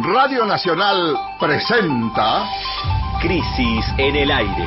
Radio Nacional presenta Crisis en el aire.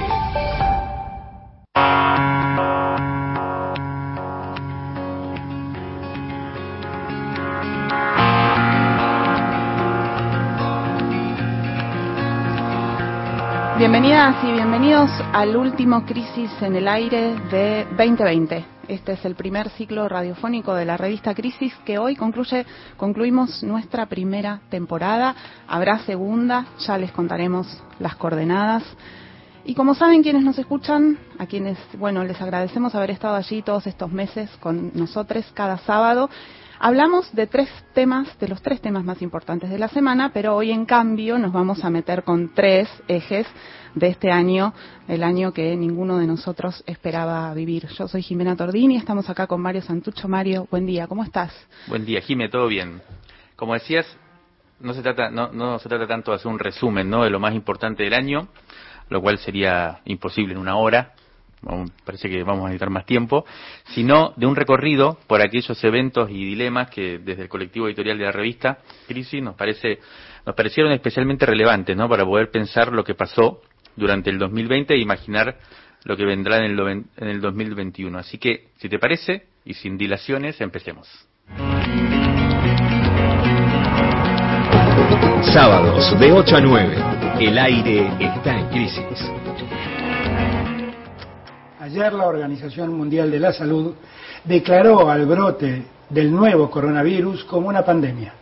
Bienvenidas y bienvenidos al último Crisis en el aire de 2020. Este es el primer ciclo radiofónico de la revista Crisis que hoy concluye, concluimos nuestra primera temporada. Habrá segunda, ya les contaremos las coordenadas. Y como saben quienes nos escuchan, a quienes, bueno, les agradecemos haber estado allí todos estos meses con nosotros cada sábado. Hablamos de tres temas, de los tres temas más importantes de la semana, pero hoy en cambio nos vamos a meter con tres ejes de este año, el año que ninguno de nosotros esperaba vivir. Yo soy Jimena Tordini, estamos acá con Mario Santucho. Mario, buen día, ¿cómo estás? Buen día, Jimé, todo bien. Como decías, no se trata, no, no se trata tanto de hacer un resumen ¿no? de lo más importante del año, lo cual sería imposible en una hora, parece que vamos a necesitar más tiempo, sino de un recorrido por aquellos eventos y dilemas que desde el colectivo editorial de la revista Crisis nos parece nos parecieron especialmente relevantes, ¿no? Para poder pensar lo que pasó durante el 2020 e imaginar lo que vendrá en el, en el 2021. Así que, si te parece, y sin dilaciones, empecemos. Sábados de 8 a 9. El aire está en crisis. Ayer la Organización Mundial de la Salud declaró al brote del nuevo coronavirus como una pandemia,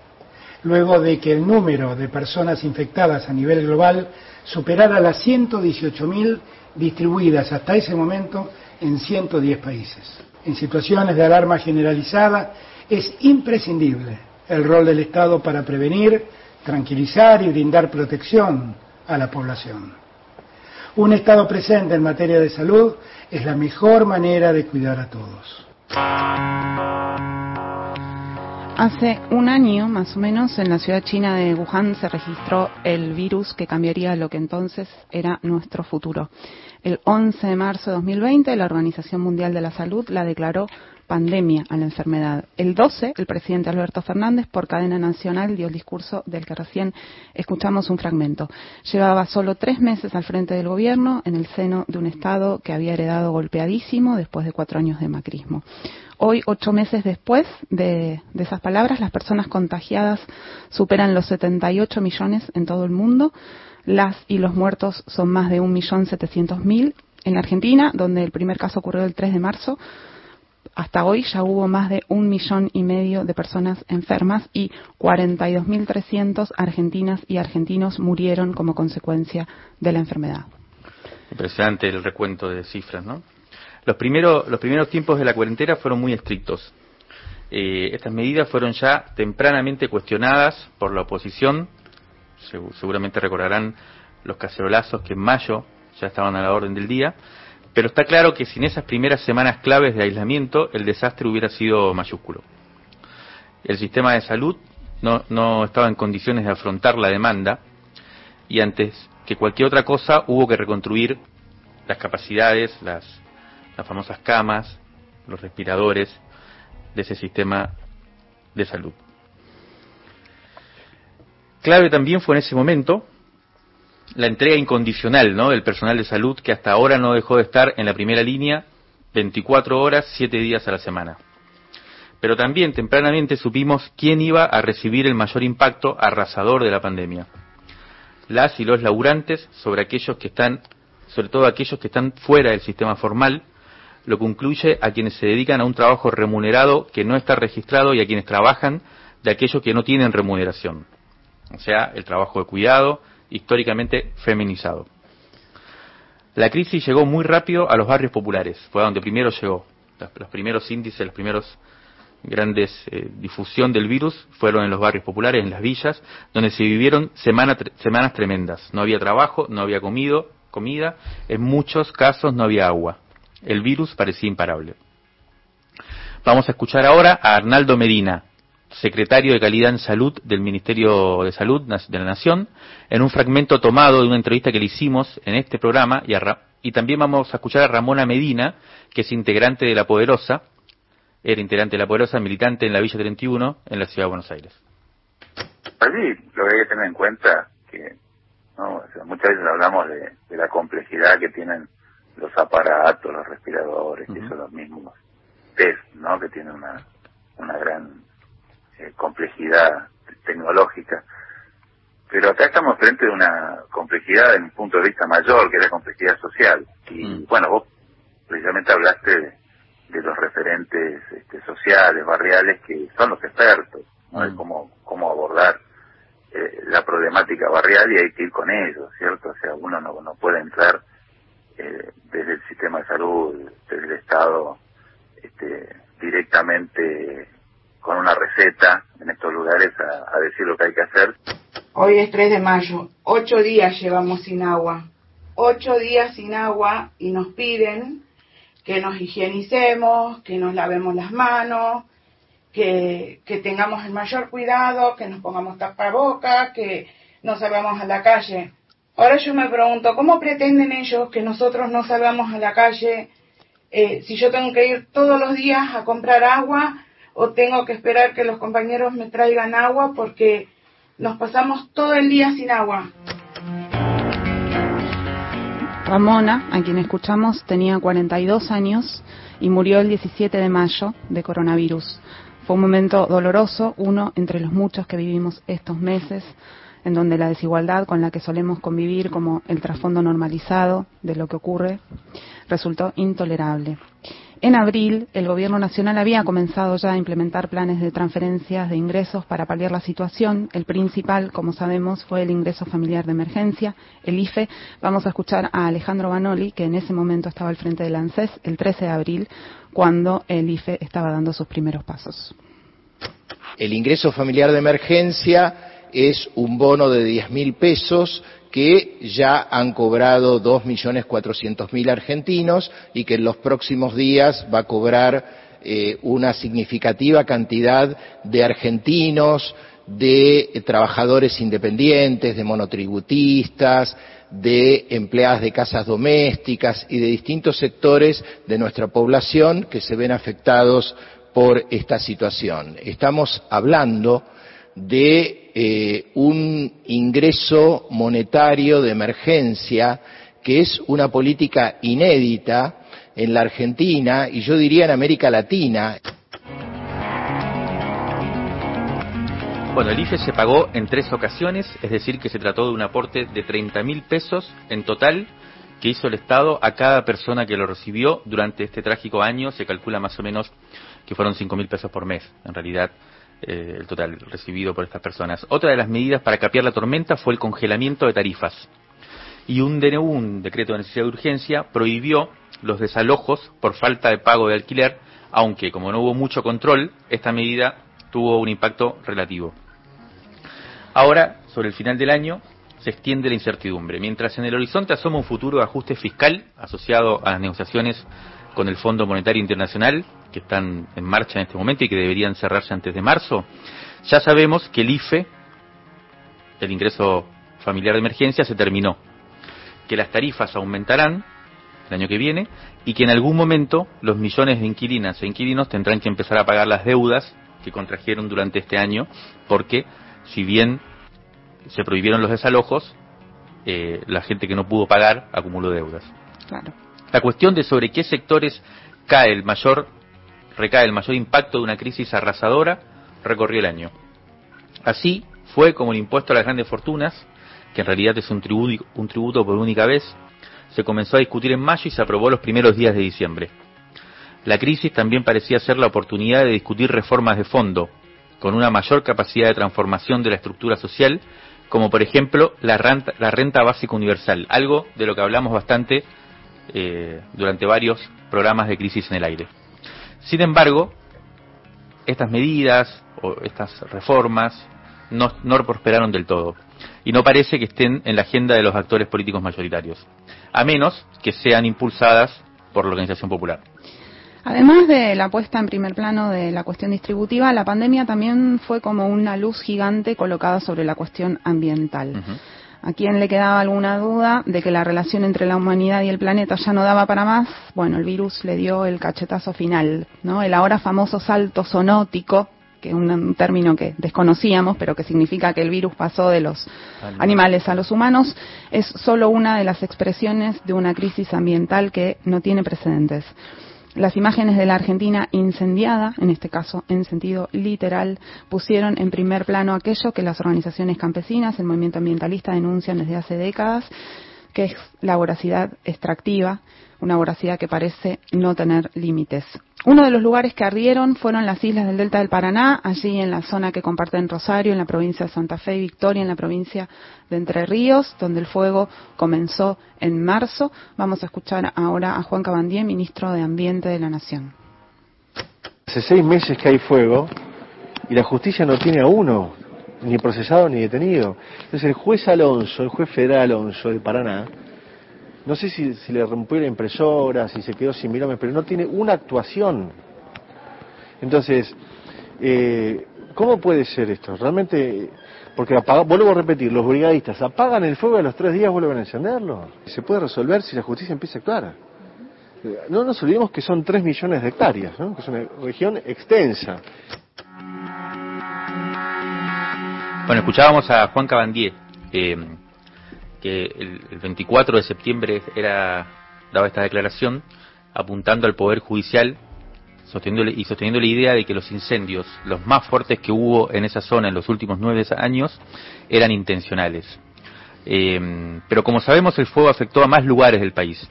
luego de que el número de personas infectadas a nivel global superara las 118.000 distribuidas hasta ese momento en 110 países. En situaciones de alarma generalizada es imprescindible el rol del Estado para prevenir, tranquilizar y brindar protección a la población. Un Estado presente en materia de salud es la mejor manera de cuidar a todos. Hace un año, más o menos, en la ciudad china de Wuhan se registró el virus que cambiaría lo que entonces era nuestro futuro. El 11 de marzo de 2020, la Organización Mundial de la Salud la declaró pandemia a la enfermedad. El 12, el presidente Alberto Fernández, por cadena nacional, dio el discurso del que recién escuchamos un fragmento. Llevaba solo tres meses al frente del gobierno en el seno de un Estado que había heredado golpeadísimo después de cuatro años de macrismo. Hoy, ocho meses después de, esas palabras, las personas contagiadas superan los 78 millones en todo el mundo. Las y los muertos son más de 1.700.000. En la Argentina, donde el primer caso ocurrió el 3 de marzo, hasta hoy ya hubo más de un millón y medio de personas enfermas y 42.300 argentinas y argentinos murieron como consecuencia de la enfermedad. Impresionante el recuento de cifras, ¿no? Los, primeros los primeros tiempos de la cuarentena fueron muy estrictos. Eh, estas medidas fueron ya tempranamente cuestionadas por la oposición. seguramente recordarán los cacerolazos que en mayo ya estaban a la orden del día. Pero está claro que sin esas primeras semanas claves de aislamiento, el desastre hubiera sido mayúsculo. El sistema de salud no, no estaba en condiciones de afrontar la demanda y antes que cualquier otra cosa hubo que reconstruir las capacidades, las, las famosas camas, los respiradores de ese sistema de salud. Clave también fue en ese momento la entrega incondicional ¿no? del personal de salud que hasta ahora no dejó de estar en la primera línea 24 horas, 7 días a la semana. Pero también tempranamente supimos quién iba a recibir el mayor impacto arrasador de la pandemia. Las y los laburantes sobre aquellos que están, sobre todo aquellos que están fuera del sistema formal, lo que incluye a quienes se dedican a un trabajo remunerado que no está registrado y a quienes trabajan de aquellos que no tienen remuneración. O sea, el trabajo de cuidado, históricamente feminizado. La crisis llegó muy rápido a los barrios populares, fue a donde primero llegó. Los primeros índices, los primeros grandes eh, difusión del virus fueron en los barrios populares, en las villas, donde se vivieron semanas tremendas. No había trabajo, no había comido, comida, en muchos casos no había agua. El virus parecía imparable. Vamos a escuchar ahora a Arnaldo Medina, secretario de Calidad en Salud del Ministerio de Salud de la Nación, en un fragmento tomado de una entrevista que le hicimos en este programa, y, y también vamos a escuchar a Ramona Medina, que es integrante de La Poderosa, era integrante de La Poderosa, militante en la Villa 31, en la Ciudad de Buenos Aires. Allí lo que hay que tener en cuenta que ¿no? muchas veces hablamos de, la complejidad que tienen los aparatos, los respiradores, que son los mismos test, ¿no? que tienen una, una gran eh, complejidad tecnológica. Pero acá estamos frente a una complejidad en un punto de vista mayor, que es la complejidad social. Y mm. bueno, vos precisamente hablaste de, los referentes este, sociales, barriales, que son los expertos, de mm. cómo, cómo abordar eh, la problemática barrial y hay que ir con ellos, ¿cierto? O sea, uno no, no puede entrar eh, desde el sistema de salud, desde el Estado, este, directamente con una receta en estos lugares a, decir lo que hay que hacer. Hoy es 3 de mayo, ocho días llevamos sin agua, ocho días sin agua y nos piden que nos higienicemos, que nos lavemos las manos, que, que tengamos el mayor cuidado, que nos pongamos tapabocas, que no salgamos a la calle. Ahora yo me pregunto, ¿cómo pretenden ellos que nosotros no salgamos a la calle eh, si yo tengo que ir todos los días a comprar agua o tengo que esperar que los compañeros me traigan agua porque nos pasamos todo el día sin agua? Ramona, a quien escuchamos, tenía 42 años y murió el 17 de mayo de coronavirus. Fue un momento doloroso, uno entre los muchos que vivimos estos meses, en donde la desigualdad con la que solemos convivir como el trasfondo normalizado de lo que ocurre resultó intolerable. En abril, el Gobierno Nacional había comenzado ya a implementar planes de transferencias de ingresos para paliar la situación. El principal, como sabemos, fue el ingreso familiar de emergencia, el IFE. Vamos a escuchar a Alejandro Banoli, que en ese momento estaba al frente del ANSES, el 13 de abril, cuando el IFE estaba dando sus primeros pasos. El ingreso familiar de emergencia es un bono de 10 mil pesos que ya han cobrado 2.400.000 argentinos y que en los próximos días va a cobrar eh, una significativa cantidad de argentinos, de trabajadores independientes, de monotributistas, de empleadas de casas domésticas y de distintos sectores de nuestra población que se ven afectados por esta situación. Estamos hablando de eh, un ingreso monetario de emergencia que es una política inédita en la Argentina y yo diría en América Latina. Bueno, el IFE se pagó en tres ocasiones, es decir, que se trató de un aporte de 30 mil pesos en total que hizo el Estado a cada persona que lo recibió durante este trágico año. Se calcula más o menos que fueron 5 mil pesos por mes. En realidad, eh, el total recibido por estas personas. Otra de las medidas para capear la tormenta fue el congelamiento de tarifas. Y un DNU, un decreto de necesidad de urgencia, prohibió los desalojos por falta de pago de alquiler, aunque como no hubo mucho control, esta medida tuvo un impacto relativo. Ahora, sobre el final del año, se extiende la incertidumbre. Mientras en el horizonte asoma un futuro ajuste fiscal asociado a las negociaciones con el Fondo Monetario Internacional, que están en marcha en este momento y que deberían cerrarse antes de marzo, ya sabemos que el IFE, el ingreso familiar de emergencia, se terminó, que las tarifas aumentarán el año que viene y que en algún momento los millones de inquilinas e inquilinos tendrán que empezar a pagar las deudas que contrajeron durante este año, porque si bien se prohibieron los desalojos, eh, la gente que no pudo pagar acumuló deudas. Claro. La cuestión de sobre qué sectores cae el mayor recae el mayor impacto de una crisis arrasadora, recorrió el año. Así fue como el impuesto a las grandes fortunas, que en realidad es un tributo, un tributo por única vez, se comenzó a discutir en mayo y se aprobó los primeros días de diciembre. La crisis también parecía ser la oportunidad de discutir reformas de fondo, con una mayor capacidad de transformación de la estructura social, como por ejemplo la renta, básica universal, algo de lo que hablamos bastante eh, durante varios programas de crisis en el aire. Sin embargo, estas medidas o estas reformas no, prosperaron del todo y no parece que estén en la agenda de los actores políticos mayoritarios, a menos que sean impulsadas por la organización popular. Además de la puesta en primer plano de la cuestión distributiva, la pandemia también fue como una luz gigante colocada sobre la cuestión ambiental. ¿A quien le quedaba alguna duda de que la relación entre la humanidad y el planeta ya no daba para más? Bueno, el virus le dio el cachetazo final, ¿no? El ahora famoso salto sonótico que un, un término que desconocíamos, pero que significa que el virus pasó de los animales a los humanos, es solo una de las expresiones de una crisis ambiental que no tiene precedentes. Las imágenes de la Argentina incendiada, en este caso en sentido literal, pusieron en primer plano aquello que las organizaciones campesinas, el movimiento ambientalista denuncian desde hace décadas, que es la voracidad extractiva, una voracidad que parece no tener límites. Uno de los lugares que ardieron fueron las islas del Delta del Paraná, allí en la zona que comparten Rosario, en la provincia de Santa Fe y Victoria, en la provincia de Entre Ríos, donde el fuego comenzó en marzo. Vamos a escuchar ahora a Juan Cabandier, ministro de Ambiente de la Nación. Hace seis meses que hay fuego y la justicia no tiene a uno, ni procesado ni detenido. Entonces el juez Alonso, el juez federal Alonso de Paraná, no sé si, si le rompió la impresora, si se quedó sin mirones, pero no tiene una actuación. Entonces, eh, ¿cómo puede ser esto? Realmente, porque vuelvo a repetir, los brigadistas apagan el fuego y a los tres días vuelven a encenderlo. Se puede resolver si la justicia empieza a actuar. No nos olvidemos que son tres millones de hectáreas, ¿no? que es una región extensa. Bueno, escuchábamos a Juan Cabandier, eh, que el, el 24 de septiembre era daba esta declaración apuntando al poder judicial y sosteniendo la idea de que los incendios, los más fuertes que hubo en esa zona en los últimos nueve años, eran intencionales. Eh, pero como sabemos, el fuego afectó a más lugares del país.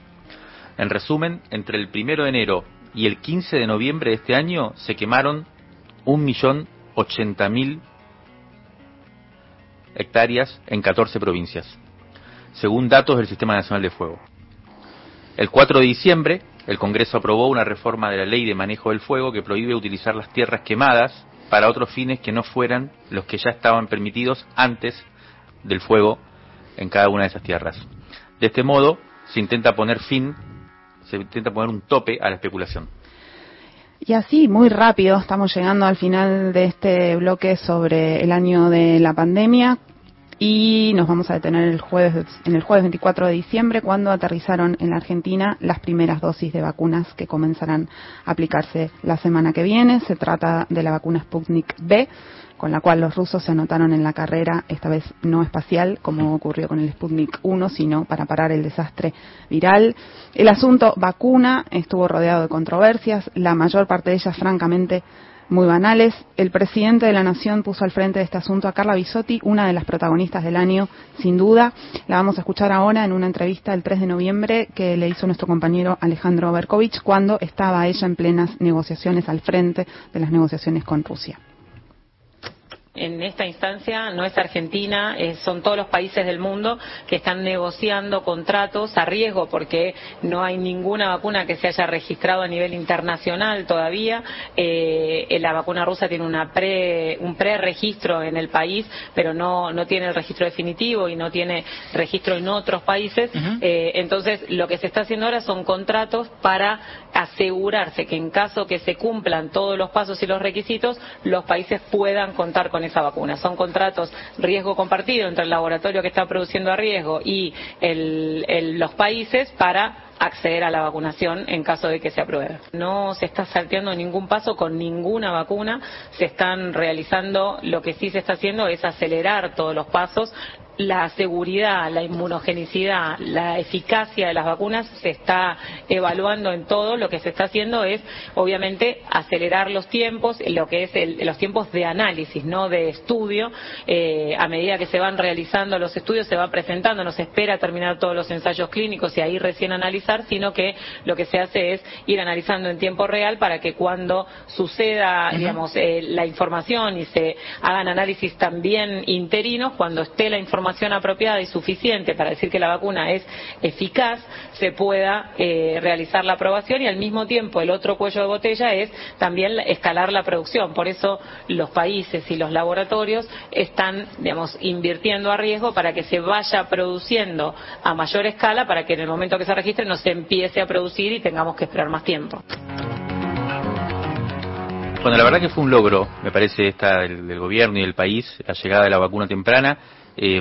En resumen, entre el primero de enero y el 15 de noviembre de este año se quemaron un millón ochenta mil hectáreas en 14 provincias, según datos del Sistema Nacional de Fuego. El 4 de diciembre, el Congreso aprobó una reforma de la Ley de Manejo del Fuego que prohíbe utilizar las tierras quemadas para otros fines que no fueran los que ya estaban permitidos antes del fuego en cada una de esas tierras. De este modo, se intenta poner fin, se intenta poner un tope a la especulación. Y así, muy rápido, estamos llegando al final de este bloque sobre el año de la pandemia y nos vamos a detener el jueves, en el jueves 24 de diciembre cuando aterrizaron en la Argentina las primeras dosis de vacunas que comenzarán a aplicarse la semana que viene. Se trata de la vacuna Sputnik B, con la cual los rusos se anotaron en la carrera, esta vez no espacial, como ocurrió con el Sputnik 1, sino para parar el desastre viral. El asunto vacuna estuvo rodeado de controversias, la mayor parte de ellas, francamente, muy banales. El presidente de la Nación puso al frente de este asunto a Carla Bisotti, una de las protagonistas del año, sin duda. La vamos a escuchar ahora en una entrevista el 3 de noviembre que le hizo nuestro compañero Alejandro Berkovich cuando estaba ella en plenas negociaciones al frente de las negociaciones con Rusia. En esta instancia no es Argentina, eh, son todos los países del mundo que están negociando contratos a riesgo porque no hay ninguna vacuna que se haya registrado a nivel internacional todavía. Eh, la vacuna rusa tiene una pre, un pre-registro en el país, pero no, no tiene el registro definitivo y no tiene registro en otros países. Uh -huh. eh, entonces, lo que se está haciendo ahora son contratos para asegurarse que en caso que se cumplan todos los pasos y los requisitos, los países puedan contar con esa vacuna. Son contratos riesgo compartido entre el laboratorio que está produciendo a riesgo y el, los países para acceder a la vacunación en caso de que se apruebe. No se está salteando ningún paso con ninguna vacuna, se están realizando, lo que sí se está haciendo es acelerar todos los pasos, la seguridad, la inmunogenicidad, la eficacia de las vacunas se está evaluando en todo. Lo que se está haciendo es, obviamente, acelerar los tiempos, lo que es el, los tiempos de análisis, no de estudio. Eh, a medida que se van realizando los estudios, se va presentando, no se espera terminar todos los ensayos clínicos y ahí recién analizar, sino que lo que se hace es ir analizando en tiempo real para que cuando suceda, uh -huh. digamos, eh, la información y se hagan análisis también interinos, cuando esté la información información apropiada y suficiente para decir que la vacuna es eficaz, se pueda eh, realizar la aprobación y al mismo tiempo el otro cuello de botella es también escalar la producción. Por eso los países y los laboratorios están, digamos, invirtiendo a riesgo para que se vaya produciendo a mayor escala para que en el momento que se registre no se empiece a producir y tengamos que esperar más tiempo. Bueno, la verdad que fue un logro, me parece, esta del, del gobierno y del país, la llegada de la vacuna temprana. Eh,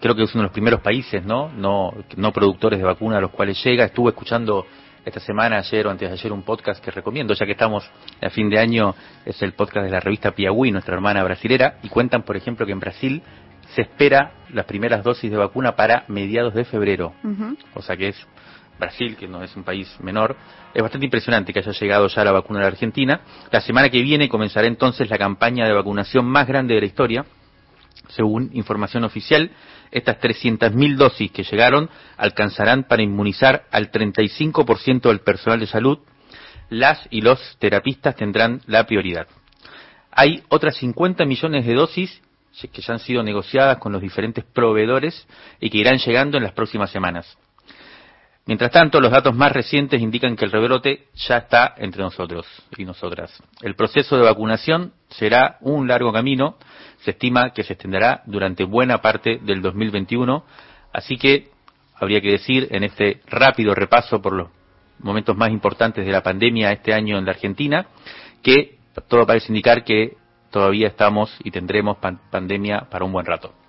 creo que es uno de los primeros países, ¿no? No, no productores de vacuna a los cuales llega. Estuve escuchando esta semana, ayer o antes de ayer, un podcast que recomiendo, ya que estamos a fin de año, es el podcast de la revista Piauí, nuestra hermana brasilera, y cuentan, por ejemplo, que en Brasil se espera las primeras dosis de vacuna para mediados de febrero. O sea que es Brasil, que no es un país menor, es bastante impresionante que haya llegado ya la vacuna a la Argentina. La semana que viene comenzará entonces la campaña de vacunación más grande de la historia. Según información oficial, estas 300.000 dosis que llegaron alcanzarán para inmunizar al 35% del personal de salud. Las y los terapistas tendrán la prioridad. Hay otras 50 millones de dosis que ya han sido negociadas con los diferentes proveedores y que irán llegando en las próximas semanas. Mientras tanto, los datos más recientes indican que el rebrote ya está entre nosotros y nosotras. El proceso de vacunación será un largo camino, se estima que se extenderá durante buena parte del 2021, así que habría que decir en este rápido repaso por los momentos más importantes de la pandemia este año en la Argentina, que todo parece indicar que todavía estamos y tendremos pandemia para un buen rato.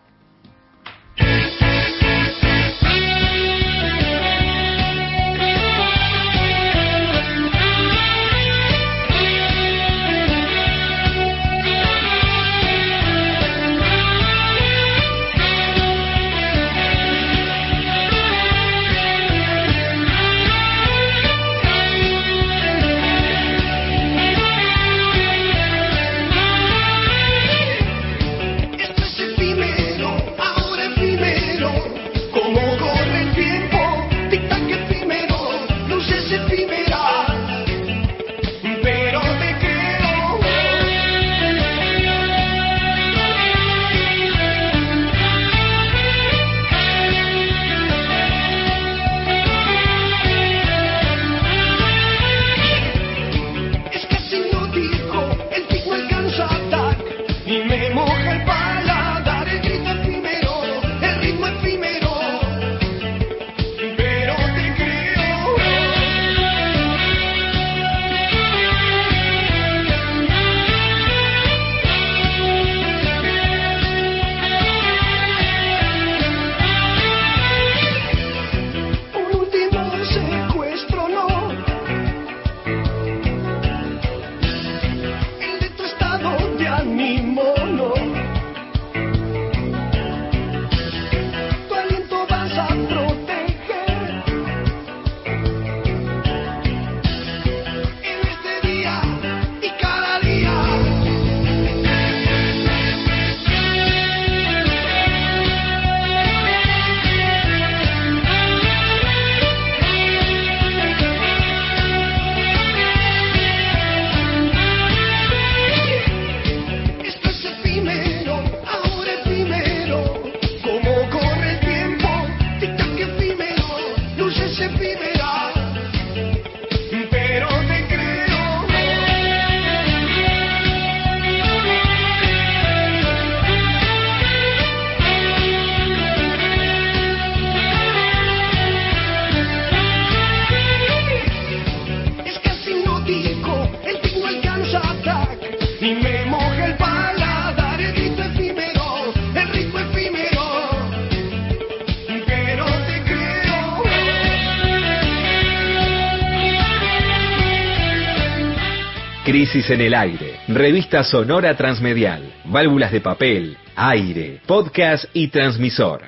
Crisis en el aire, revista sonora transmedial, válvulas de papel, aire, podcast y transmisor.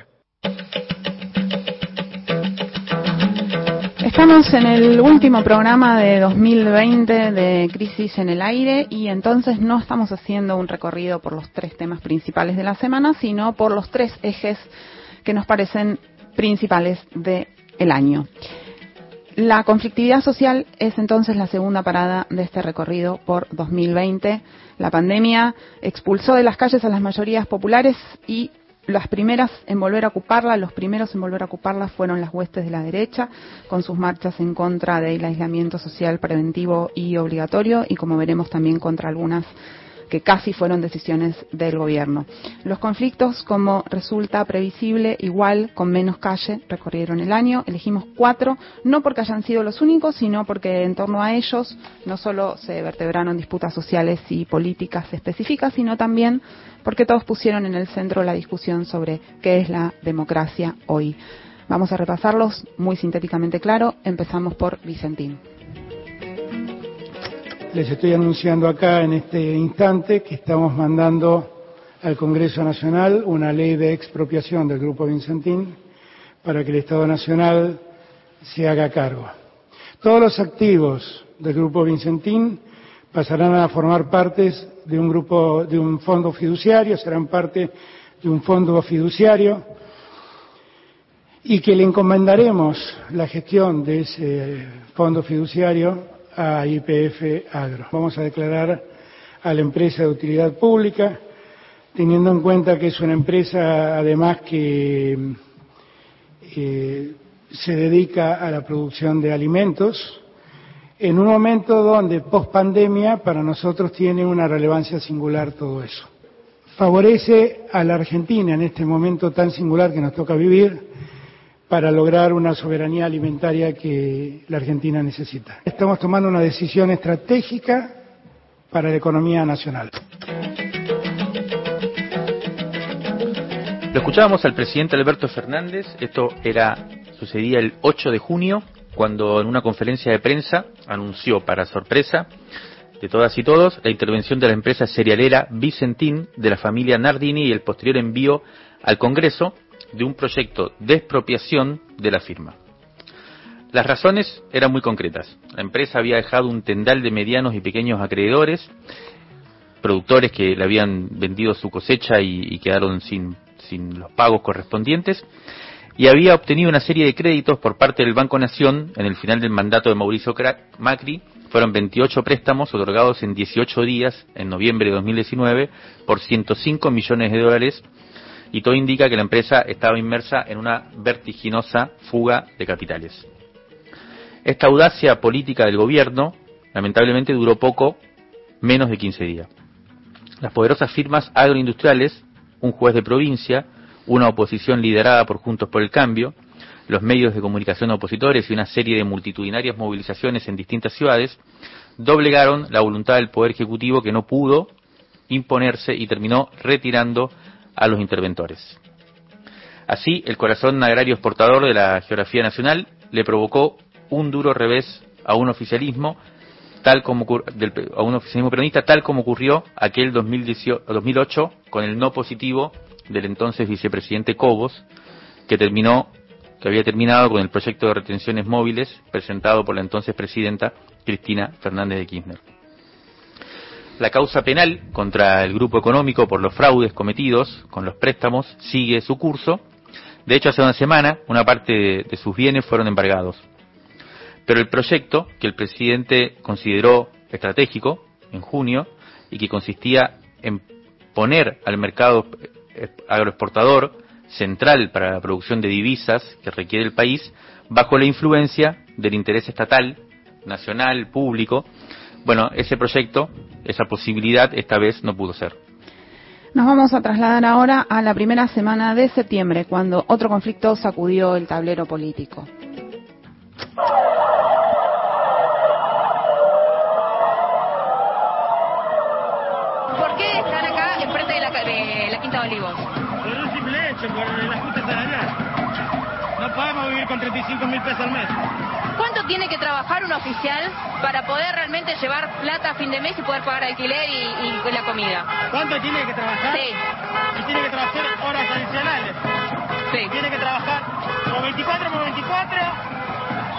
Estamos en el último programa de 2020 de Crisis en el Aire y entonces no estamos haciendo un recorrido por los tres temas principales de la semana, sino por los tres ejes que nos parecen principales del el año. La conflictividad social es entonces la segunda parada de este recorrido por 2020. La pandemia expulsó de las calles a las mayorías populares y las primeras en volver a ocuparla, los primeros en volver a ocuparla fueron las huestes de la derecha, con sus marchas en contra del aislamiento social preventivo y obligatorio, y como veremos también contra algunas que casi fueron decisiones del gobierno. Los conflictos, como resulta previsible, igual con menos calle, recorrieron el año. Elegimos cuatro, no porque hayan sido los únicos, sino porque en torno a ellos no solo se vertebraron disputas sociales y políticas específicas, sino también porque todos pusieron en el centro la discusión sobre qué es la democracia hoy. Vamos a repasarlos muy sintéticamente claro. Empezamos por Vicentín. Les estoy anunciando acá en este instante que estamos mandando al Congreso Nacional una ley de expropiación del Grupo Vicentín para que el Estado Nacional se haga cargo. Todos los activos del Grupo Vicentín pasarán a formar parte de un grupo, de un fondo fiduciario, serán parte de un fondo fiduciario y que le encomendaremos la gestión de ese fondo fiduciario a IPF Agro. Vamos a declarar a la empresa de utilidad pública, teniendo en cuenta que es una empresa además que eh, se dedica a la producción de alimentos, en un momento donde post pandemia para nosotros tiene una relevancia singular todo eso. Favorece a la Argentina en este momento tan singular que nos toca vivir para lograr una soberanía alimentaria que la Argentina necesita. Estamos tomando una decisión estratégica para la economía nacional. Lo escuchábamos al presidente Alberto Fernández, esto era sucedía el 8 de junio, cuando en una conferencia de prensa anunció, para sorpresa de todas y todos, la intervención de la empresa cerealera Vicentín de la familia Nardini y el posterior envío al Congreso de un proyecto de expropiación de la firma. Las razones eran muy concretas. La empresa había dejado un tendal de medianos y pequeños acreedores, productores que le habían vendido su cosecha y, quedaron sin, sin los pagos correspondientes, y había obtenido una serie de créditos por parte del Banco Nación en el final del mandato de Mauricio Macri. Fueron 28 préstamos otorgados en 18 días, en noviembre de 2019, por 105 millones de dólares, y todo indica que la empresa estaba inmersa en una vertiginosa fuga de capitales. Esta audacia política del gobierno, lamentablemente, duró poco, menos de 15 días. Las poderosas firmas agroindustriales, un juez de provincia, una oposición liderada por Juntos por el Cambio, los medios de comunicación opositores y una serie de multitudinarias movilizaciones en distintas ciudades, doblegaron la voluntad del Poder Ejecutivo que no pudo imponerse y terminó retirando a los interventores. Así, el corazón agrario exportador de la geografía nacional le provocó un duro revés a un oficialismo tal como a un oficialismo peronista tal como ocurrió aquel 2008 con el no positivo del entonces vicepresidente Cobos, que terminó, que había terminado con el proyecto de retenciones móviles presentado por la entonces presidenta Cristina Fernández de Kirchner. La causa penal contra el grupo económico por los fraudes cometidos con los préstamos sigue su curso. De hecho, hace una semana una parte de, sus bienes fueron embargados. Pero el proyecto que el presidente consideró estratégico en junio y que consistía en poner al mercado agroexportador central para la producción de divisas que requiere el país bajo la influencia del interés estatal, nacional, público. Bueno, ese proyecto, esa posibilidad esta vez no pudo ser. Nos vamos a trasladar ahora a la primera semana de septiembre, cuando otro conflicto sacudió el tablero político. podemos vivir con 35 mil pesos al mes. ¿Cuánto tiene que trabajar un oficial para poder realmente llevar plata a fin de mes y poder pagar alquiler y, la comida? ¿Cuánto tiene que trabajar? Sí. Y tiene que trabajar horas adicionales. Sí. Tiene que trabajar o 24 por 24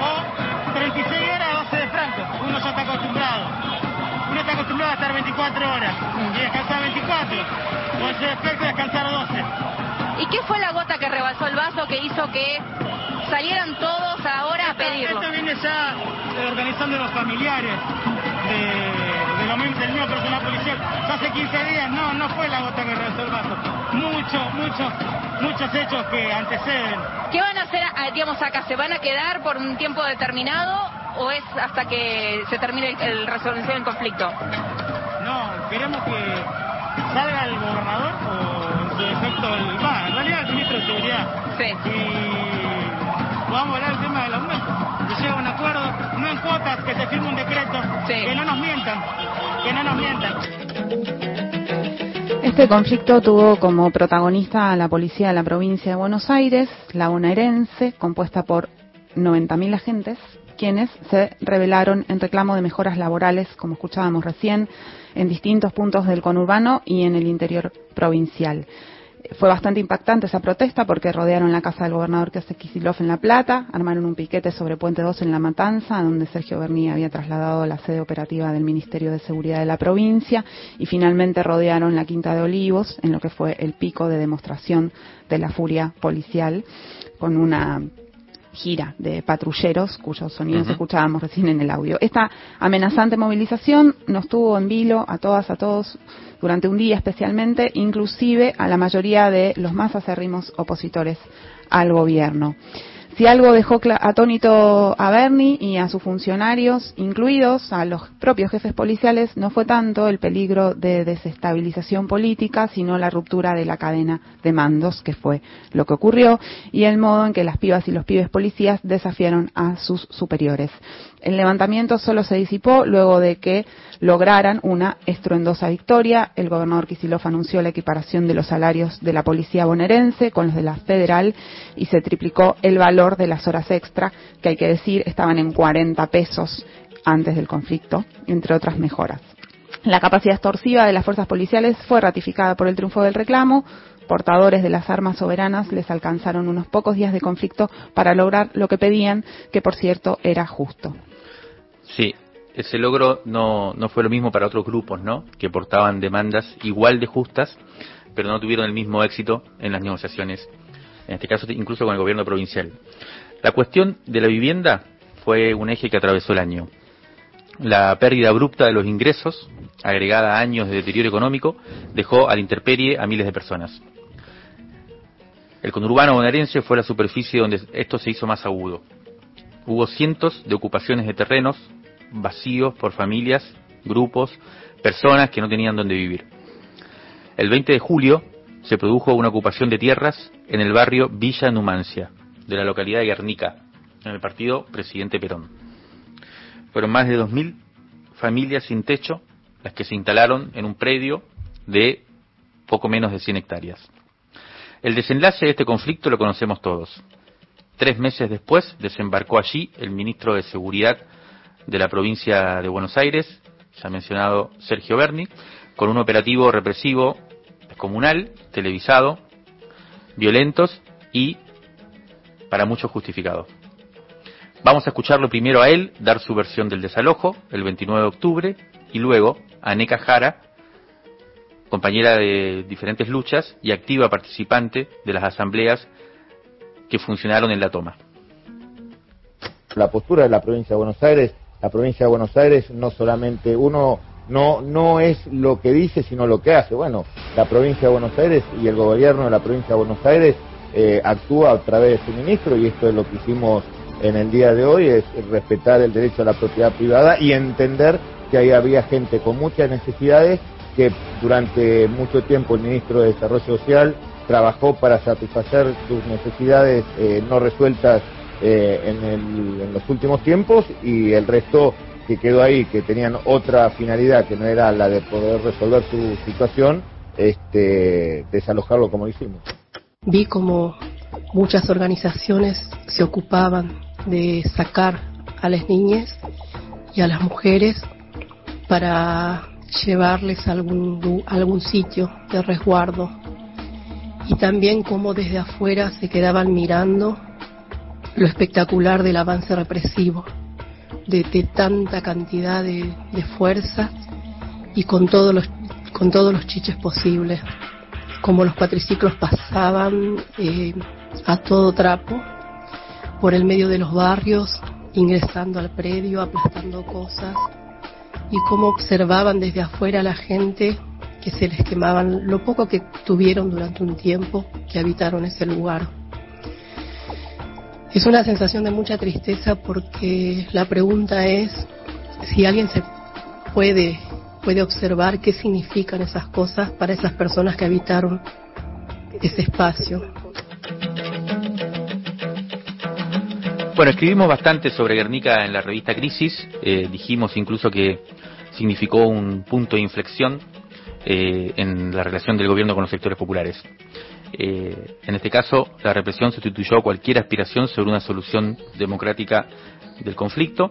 o 36 horas a 12 de franco. Uno ya está acostumbrado. Uno está acostumbrado a estar 24 horas y descansar 24. O en su defecto descansar 12. ¿Y qué fue la gota que rebalsó el vaso que hizo que salieran todos a ya eh, organizando los familiares de, lo mismo, del mismo personal policial. Ya hace 15 días, no, no fue la gota que el vaso. Muchos, muchos, muchos hechos que anteceden. ¿Qué van a hacer, ah, digamos, acá? ¿Se van a quedar por un tiempo determinado o es hasta que se termine el, el resolución del conflicto? No, queremos que salga el gobernador o en su defecto el... Va, en realidad el ministro de Seguridad. Sí. Y vamos a hablar del tema del aumento. Que llega un acuerdo, no en cuotas, que se firme un decreto. Sí. Que no nos mientan, que no nos mientan. Este conflicto tuvo como protagonista a la policía de la provincia de Buenos Aires, la bonaerense, compuesta por 90.000 agentes, quienes se rebelaron en reclamo de mejoras laborales, como escuchábamos recién, en distintos puntos del conurbano y en el interior provincial. Fue bastante impactante esa protesta porque rodearon la casa del gobernador que en La Plata, armaron un piquete sobre Puente 2 en La Matanza, donde Sergio Berni había trasladado la sede operativa del Ministerio de Seguridad de la provincia, y finalmente rodearon la Quinta de Olivos, en lo que fue el pico de demostración de la furia policial, con una gira de patrulleros cuyos sonidos escuchábamos recién en el audio. Esta amenazante movilización nos tuvo en vilo a todas, a todos, durante un día especialmente, inclusive a la mayoría de los más acérrimos opositores al gobierno. Si algo dejó atónito a Bernie y a sus funcionarios, incluidos a los propios jefes policiales, no fue tanto el peligro de desestabilización política, sino la ruptura de la cadena de mandos, que fue lo que ocurrió, y el modo en que las pibas y los pibes policías desafiaron a sus superiores. El levantamiento solo se disipó luego de que lograran una estruendosa victoria. El gobernador Kisilov anunció la equiparación de los salarios de la policía bonaerense con los de la federal y se triplicó el valor de las horas extra, que hay que decir estaban en 40 pesos antes del conflicto, entre otras mejoras. La capacidad extorsiva de las fuerzas policiales fue ratificada por el triunfo del reclamo. Portadores de las armas soberanas les alcanzaron unos pocos días de conflicto para lograr lo que pedían, que por cierto era justo. Sí, ese logro no, no fue lo mismo para otros grupos, ¿no? Que portaban demandas igual de justas, pero no tuvieron el mismo éxito en las negociaciones, en este caso incluso con el gobierno provincial. La cuestión de la vivienda fue un eje que atravesó el año. La pérdida abrupta de los ingresos, agregada a años de deterioro económico, dejó a la intemperie a miles de personas. El conurbano bonaerense fue la superficie donde esto se hizo más agudo. Hubo cientos de ocupaciones de terrenos vacíos por familias, grupos, personas que no tenían dónde vivir. El 20 de julio se produjo una ocupación de tierras en el barrio Villa Numancia, de la localidad de Guernica, en el partido Presidente Perón. Fueron más de 2.000 familias sin techo las que se instalaron en un predio de poco menos de 100 hectáreas. El desenlace de este conflicto lo conocemos todos. Tres meses después desembarcó allí el ministro de Seguridad de la provincia de Buenos Aires, ya mencionado Sergio Berni, con un operativo represivo comunal, televisado, violentos y para muchos justificado. Vamos a escucharlo primero a él dar su versión del desalojo el 29 de octubre y luego a Neca Jara, compañera de diferentes luchas y activa participante de las asambleas que funcionaron en la toma. la postura de la provincia de Buenos Aires, la provincia de Buenos Aires no solamente uno no no es lo que dice sino lo que hace. Bueno, la provincia de Buenos Aires y el gobierno de la provincia de Buenos Aires eh, actúa a través de su ministro y esto es lo que hicimos en el día de hoy es respetar el derecho a la propiedad privada y entender que ahí había gente con muchas necesidades que durante mucho tiempo el ministro de Desarrollo Social trabajó para satisfacer sus necesidades eh, no resueltas eh, en, el- en los últimos tiempos y el resto que quedó ahí, que tenían otra finalidad que no era la de poder resolver su situación, este, desalojarlo como hicimos. Vi como muchas organizaciones se ocupaban de sacar a las niñas y a las mujeres para llevarles a algún, algún sitio de resguardo. Y también como desde afuera se quedaban mirando lo espectacular del avance represivo, de, tanta cantidad de, de fuerzas y con todos los, con todos los chiches posibles como los cuatriciclos pasaban eh, a todo trapo por el medio de los barrios, ingresando al predio, aplastando cosas, y cómo observaban desde afuera a la gente que se les quemaban lo poco que tuvieron durante un tiempo que habitaron ese lugar. Es una sensación de mucha tristeza porque la pregunta es si alguien se puede puede observar qué significan esas cosas para esas personas que habitaron ese espacio. Bueno, escribimos bastante sobre Guernica en la revista Crisis. eh, dijimos incluso que significó un punto de inflexión eh, en la relación del gobierno con los sectores populares. Eh, en este caso, la represión sustituyó cualquier aspiración sobre una solución democrática del conflicto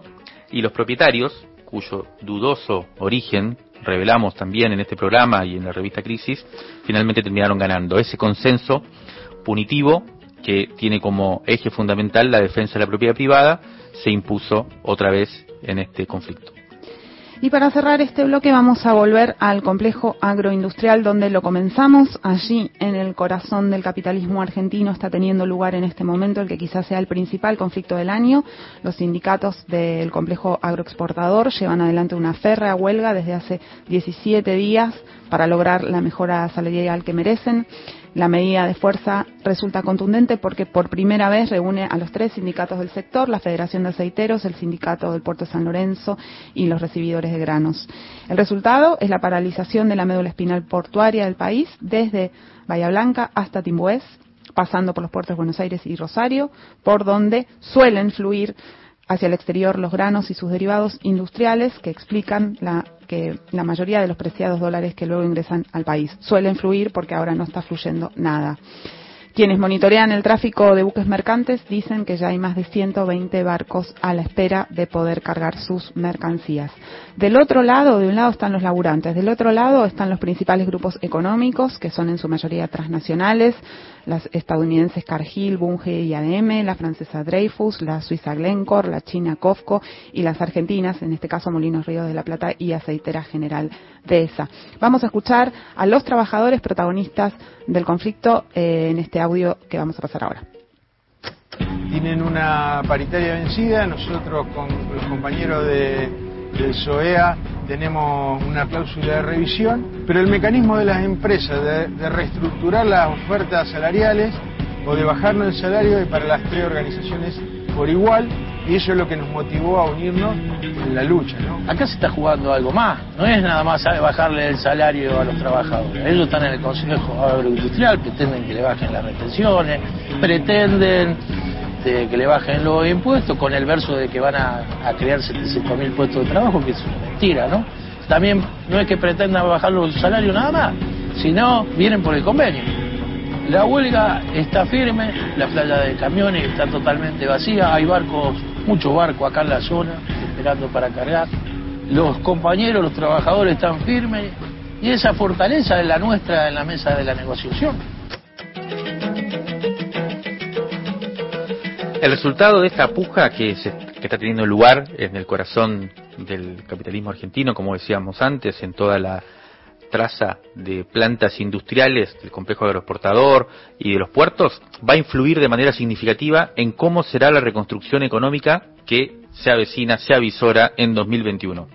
y los propietarios, cuyo dudoso origen revelamos también en este programa y en la revista Crisis, finalmente terminaron ganando. Ese consenso punitivo que tiene como eje fundamental la defensa de la propiedad privada se impuso otra vez en este conflicto. Y para cerrar este bloque vamos a volver al complejo agroindustrial donde lo comenzamos. Allí, en el corazón del capitalismo argentino, está teniendo lugar en este momento el que quizás sea el principal conflicto del año. Los sindicatos del complejo agroexportador llevan adelante una férrea huelga desde hace 17 días para lograr la mejora salarial que merecen. La medida de fuerza resulta contundente porque por primera vez reúne a los tres sindicatos del sector, la Federación de Aceiteros, el Sindicato del Puerto de San Lorenzo y los recibidores de granos. El resultado es la paralización de la médula espinal portuaria del país desde Bahía Blanca hasta Timbués, pasando por los puertos de Buenos Aires y Rosario, por donde suelen fluir hacia el exterior los granos y sus derivados industriales que explican la, que la mayoría de los preciados dólares que luego ingresan al país suelen fluir porque ahora no está fluyendo nada. Quienes monitorean el tráfico de buques mercantes dicen que ya hay más de 120 barcos a la espera de poder cargar sus mercancías. Del otro lado, de un lado están los laburantes, del otro lado están los principales grupos económicos, que son en su mayoría transnacionales, las estadounidenses Cargill, Bunge y ADM, la francesa Dreyfus, la suiza Glencore, la china Cofco y las argentinas, en este caso Molinos Ríos de la Plata y Aceitera General de ESA. Vamos a escuchar a los trabajadores protagonistas del conflicto eh, en este audio que vamos a pasar ahora. Tienen una paritaria vencida, nosotros con los compañeros de, del SOEA tenemos una cláusula de revisión, pero el mecanismo de las empresas de, reestructurar las ofertas salariales o de bajarnos el salario para las tres organizaciones por igual y eso es lo que nos motivó a unirnos en la lucha. ¿no? Acá se está jugando algo más, no es nada más bajarle el salario a los trabajadores. Ellos están en el Consejo Agroindustrial, pretenden que le bajen las retenciones, pretenden de que le bajen los impuestos con el verso de que van a, a crear 700 mil puestos de trabajo, que es una mentira, ¿no? También no es que pretendan bajar los salarios nada más, sino vienen por el convenio. La huelga está firme, la playa de camiones está totalmente vacía, hay barcos, muchos barcos acá en la zona esperando para cargar. Los compañeros, los trabajadores están firmes y esa fortaleza es la nuestra en la mesa de la negociación. El resultado de esta puja que, se, que está teniendo lugar en el corazón del capitalismo argentino, como decíamos antes, en toda la traza de plantas industriales del complejo agroexportador y de los puertos, va a influir de manera significativa en cómo será la reconstrucción económica que se avecina, se avisora en 2021.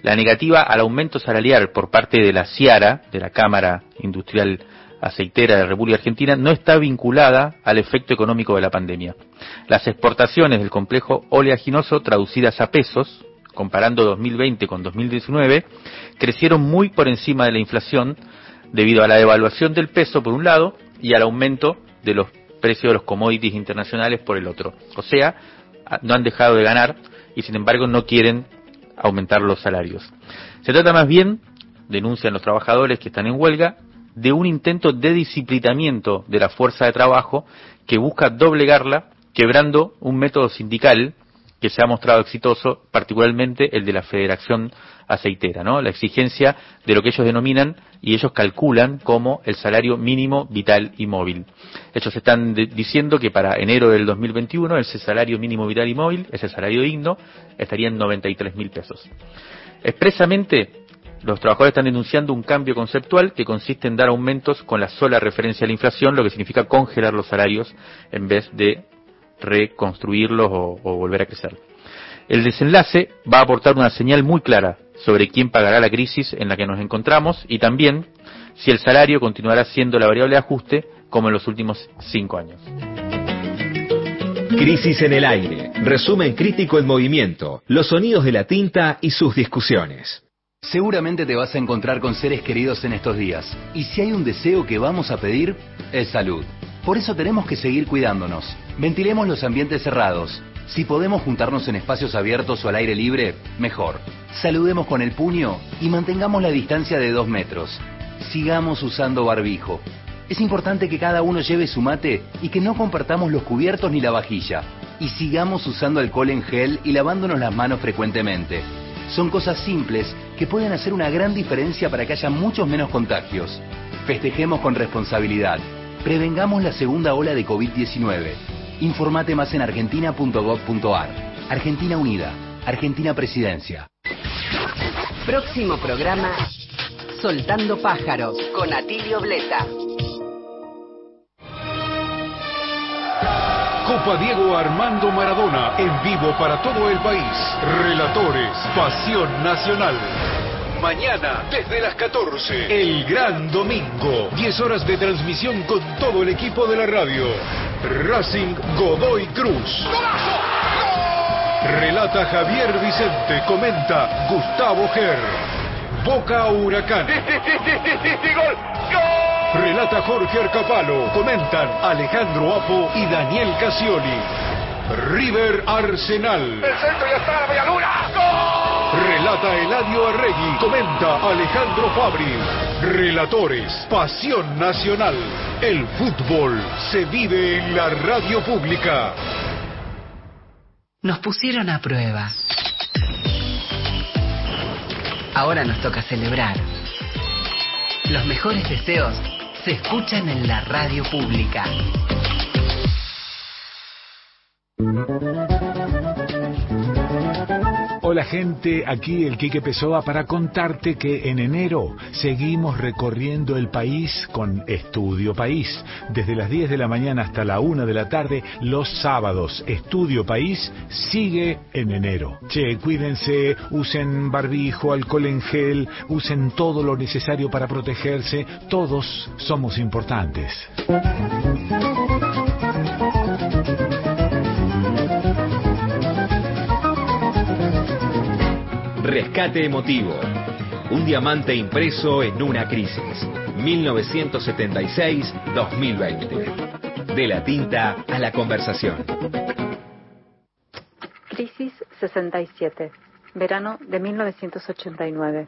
La negativa al aumento salarial por parte de la CIARA, de la Cámara Industrial aceitera de República Argentina no está vinculada al efecto económico de la pandemia. Las exportaciones del complejo oleaginoso traducidas a pesos, comparando 2020 con 2019, crecieron muy por encima de la inflación debido a la devaluación del peso por un lado y al aumento de los precios de los commodities internacionales por el otro. O sea, no han dejado de ganar y sin embargo no quieren aumentar los salarios. Se trata más bien, denuncian los trabajadores que están en huelga, de un intento de disciplinamiento de la fuerza de trabajo que busca doblegarla, quebrando un método sindical que se ha mostrado exitoso, particularmente el de la Federación Aceitera, ¿no? La exigencia de lo que ellos denominan y ellos calculan como el salario mínimo vital y móvil. Ellos están diciendo que para enero del 2021 ese salario mínimo vital y móvil, ese salario digno, estaría en 93 mil pesos. Expresamente, los trabajadores están denunciando un cambio conceptual que consiste en dar aumentos con la sola referencia a la inflación, lo que significa congelar los salarios en vez de reconstruirlos o, volver a crecer. El desenlace va a aportar una señal muy clara sobre quién pagará la crisis en la que nos encontramos y también si el salario continuará siendo la variable de ajuste como en los últimos cinco años. Crisis en el aire. Resumen crítico en movimiento. Los sonidos de la tinta y sus discusiones. Seguramente te vas a encontrar con seres queridos en estos días. Y si hay un deseo que vamos a pedir, es salud. Por eso tenemos que seguir cuidándonos. Ventilemos los ambientes cerrados. Si podemos juntarnos en espacios abiertos o al aire libre, mejor. Saludemos con el puño y mantengamos la distancia de dos metros. Sigamos usando barbijo. Es importante que cada uno lleve su mate y que no compartamos los cubiertos ni la vajilla. Y sigamos usando alcohol en gel y lavándonos las manos frecuentemente. Son cosas simples que pueden hacer una gran diferencia para que haya muchos menos contagios. Festejemos con responsabilidad. Prevengamos la segunda ola de COVID-19. Informate más en argentina.gov.ar. Argentina Unida. Argentina Presidencia. Próximo programa, Soltando Pájaros, con Atilio Bleta. Copa Diego Armando Maradona, en vivo para todo el país. Relatores, Pasión Nacional. Mañana, desde las 14, el gran domingo. 10 horas de transmisión con todo el equipo de la radio. Racing Godoy Cruz. Relata Javier Vicente, comenta Gustavo Ger. Boca Huracán. Relata Jorge Arcapalo, comentan Alejandro Apo y Daniel Casioli. River Arsenal. El centro ya está, la media luna. ¡Gol! Relata Eladio Arregui, comenta Alejandro Fabri. Relatores, Pasión Nacional. El fútbol se vive en la radio pública. Nos pusieron a prueba. Ahora nos toca celebrar. Los mejores deseos se escuchan en la radio pública. Hola gente, aquí el Quique Pessoa para contarte que en enero seguimos recorriendo el país con Estudio País. Desde las 10 de la mañana hasta la 1 de la tarde, los sábados, Estudio País sigue en enero. Che, cuídense, usen barbijo, alcohol en gel, usen todo lo necesario para protegerse. Todos somos importantes. Rescate emotivo. Un diamante impreso en una crisis. 1976-2020. De la tinta a la conversación. Crisis 67. Verano de 1989.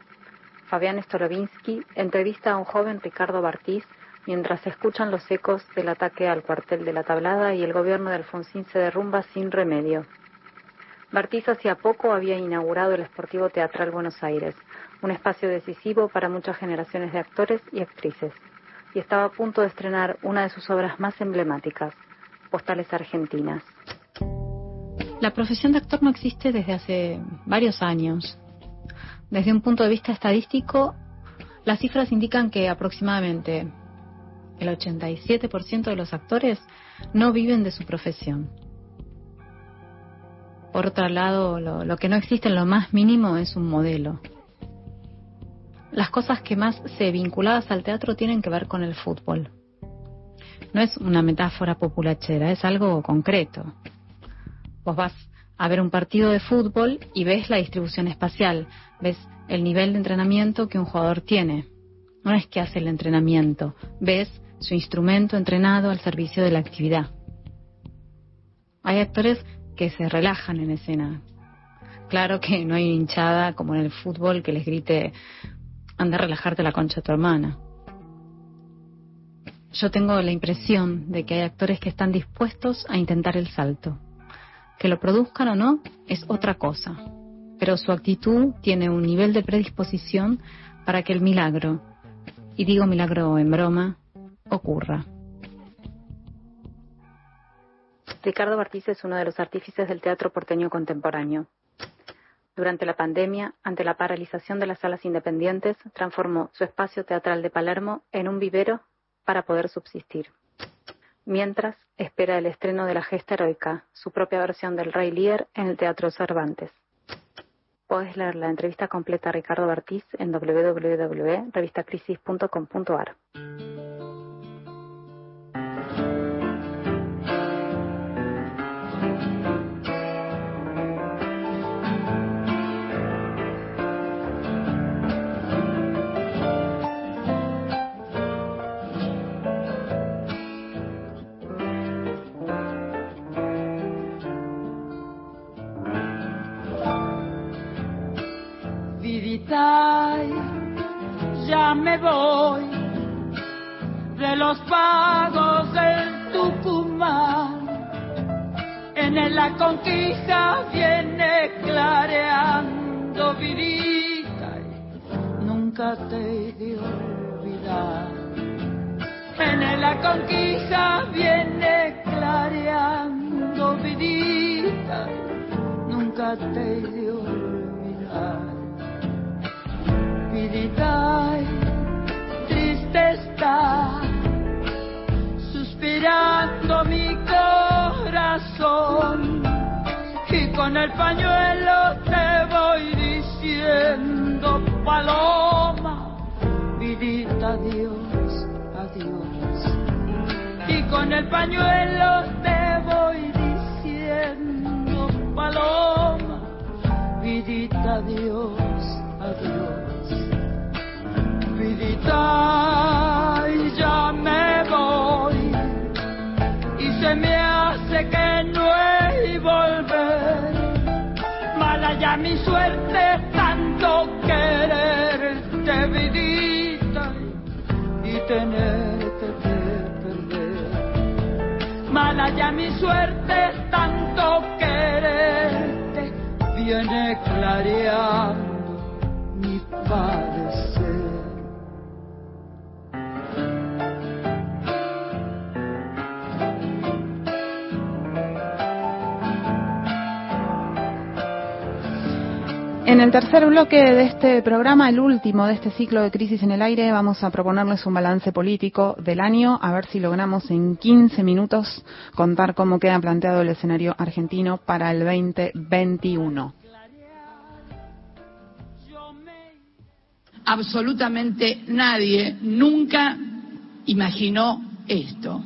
Fabián Stolovinsky entrevista a un joven Ricardo Bartiz mientras se escuchan los ecos del ataque al cuartel de la Tablada y el gobierno de Alfonsín se derrumba sin remedio. Bartiz hacía poco había inaugurado el Sportivo Teatral Buenos Aires, un espacio decisivo para muchas generaciones de actores y actrices, y estaba a punto de estrenar una de sus obras más emblemáticas, Postales Argentinas. La profesión de actor no existe desde hace varios años. Desde un punto de vista estadístico, las cifras indican que aproximadamente el 87% de los actores no viven de su profesión. Por otro lado, lo, que no existe en lo más mínimo es un modelo. Las cosas que más se vinculadas al teatro tienen que ver con el fútbol. No es una metáfora populachera, es algo concreto. Vos vas a ver un partido de fútbol y ves la distribución espacial, ves el nivel de entrenamiento que un jugador tiene. No es que hace el entrenamiento, ves su instrumento entrenado al servicio de la actividad. Hay actores que se relajan en escena. Claro que no hay hinchada como en el fútbol que les grite anda a relajarte la concha de tu hermana. Yo tengo la impresión de que hay actores que están dispuestos a intentar el salto. Que lo produzcan o no es otra cosa, pero su actitud tiene un nivel de predisposición para que el milagro, y digo milagro en broma, ocurra. Ricardo Bartiz es uno de los artífices del teatro porteño contemporáneo. Durante la pandemia, ante la paralización de las salas independientes, transformó su espacio teatral de Palermo en un vivero para poder subsistir. Mientras, espera el estreno de La Gesta Heroica, su propia versión del Rey Lear en el Teatro Cervantes. Puedes leer la entrevista completa a Ricardo Bartiz en www.revistacrisis.com.ar. voy de los pagos del Tucumán. En la conquista viene clareando vidita y nunca te de olvidar. En la conquista viene clareando vidita y nunca te de olvidar. Suspirando mi corazón. Y con el pañuelo te voy diciendo, paloma, vidita adiós, adiós. Y con el pañuelo te voy diciendo, paloma, vidita adiós, adiós En el tercer bloque de este programa, el último de este ciclo de Crisis en el Aire, vamos a proponerles un balance político del año, a ver si logramos en 15 minutos contar cómo queda planteado el escenario argentino para el 2021. Absolutamente nadie nunca imaginó esto.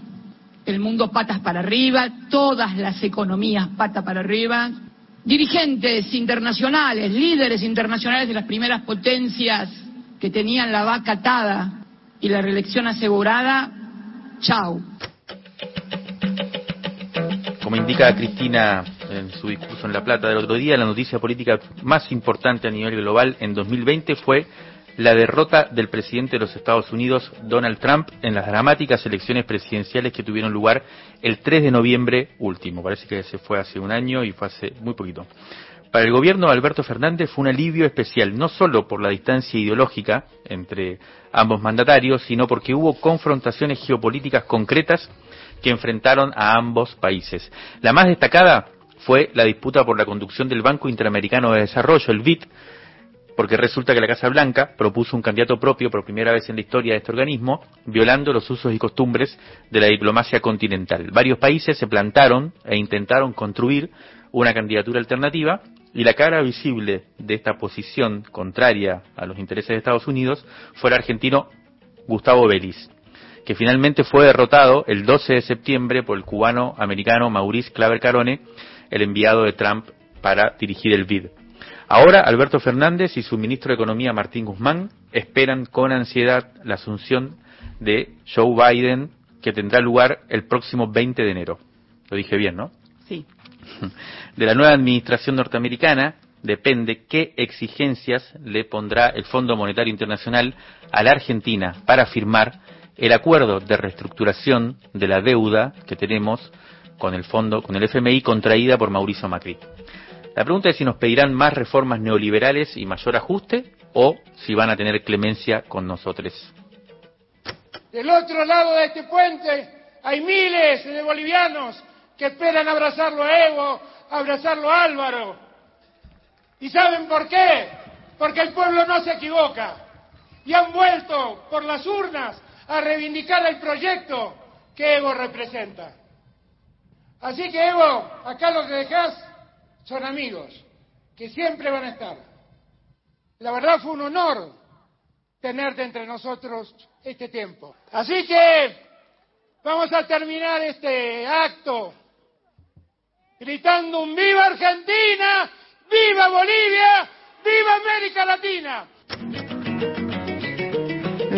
El mundo patas para arriba, todas las economías patas para arriba, dirigentes internacionales, líderes internacionales de las primeras potencias que tenían la vaca atada y la reelección asegurada, chau. Como indica Cristina en su discurso en La Plata del otro día, la noticia política más importante a nivel global en 2020 fue la derrota del presidente de los Estados Unidos, Donald Trump, en las dramáticas elecciones presidenciales que tuvieron lugar el 3 de noviembre último. Parece que se fue hace un año y fue hace muy poquito. Para el gobierno de Alberto Fernández fue un alivio especial, no solo por la distancia ideológica entre ambos mandatarios, sino porque hubo confrontaciones geopolíticas concretas que enfrentaron a ambos países. La más destacada fue la disputa por la conducción del Banco Interamericano de Desarrollo, el BID, porque resulta que la Casa Blanca propuso un candidato propio por primera vez en la historia de este organismo, violando los usos y costumbres de la diplomacia continental. Varios países se plantaron e intentaron construir una candidatura alternativa y la cara visible de esta posición contraria a los intereses de Estados Unidos fue el argentino Gustavo Vélez, que finalmente fue derrotado el 12 de septiembre por el cubano americano Maurice Claver Carone, el enviado de Trump para dirigir el BID. Ahora Alberto Fernández y su ministro de Economía Martín Guzmán esperan con ansiedad la asunción de Joe Biden que tendrá lugar el próximo 20 de enero. Lo dije bien, ¿no? Sí. De la nueva administración norteamericana depende qué exigencias le pondrá el Fondo Monetario Internacional a la Argentina para firmar el acuerdo de reestructuración de la deuda que tenemos con el fondo, con el FMI contraída por Mauricio Macri. La pregunta es si nos pedirán más reformas neoliberales y mayor ajuste o si van a tener clemencia con nosotros. Del otro lado de este puente hay miles de bolivianos que esperan abrazarlo a Evo, abrazarlo a Álvaro. ¿Y saben por qué? Porque el pueblo no se equivoca. Y han vuelto por las urnas a reivindicar el proyecto que Evo representa. Así que Evo, acá lo que dejás son amigos que siempre van a estar. La verdad fue un honor tenerte entre nosotros este tiempo. Así que vamos a terminar este acto gritando un viva Argentina, viva Bolivia, viva América Latina.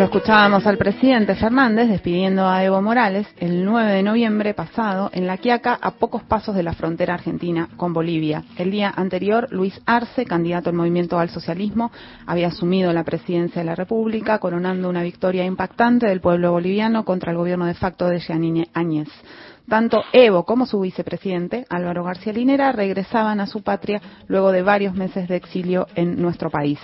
Lo escuchábamos al presidente Fernández despidiendo a Evo Morales el 9 de noviembre pasado en La Quiaca, a pocos pasos de la frontera argentina con Bolivia. El día anterior, Luis Arce, candidato al movimiento al socialismo, había asumido la presidencia de la República, coronando una victoria impactante del pueblo boliviano contra el gobierno de facto de Yanine Áñez. Tanto Evo como su vicepresidente, Álvaro García Linera, regresaban a su patria luego de varios meses de exilio en nuestro país.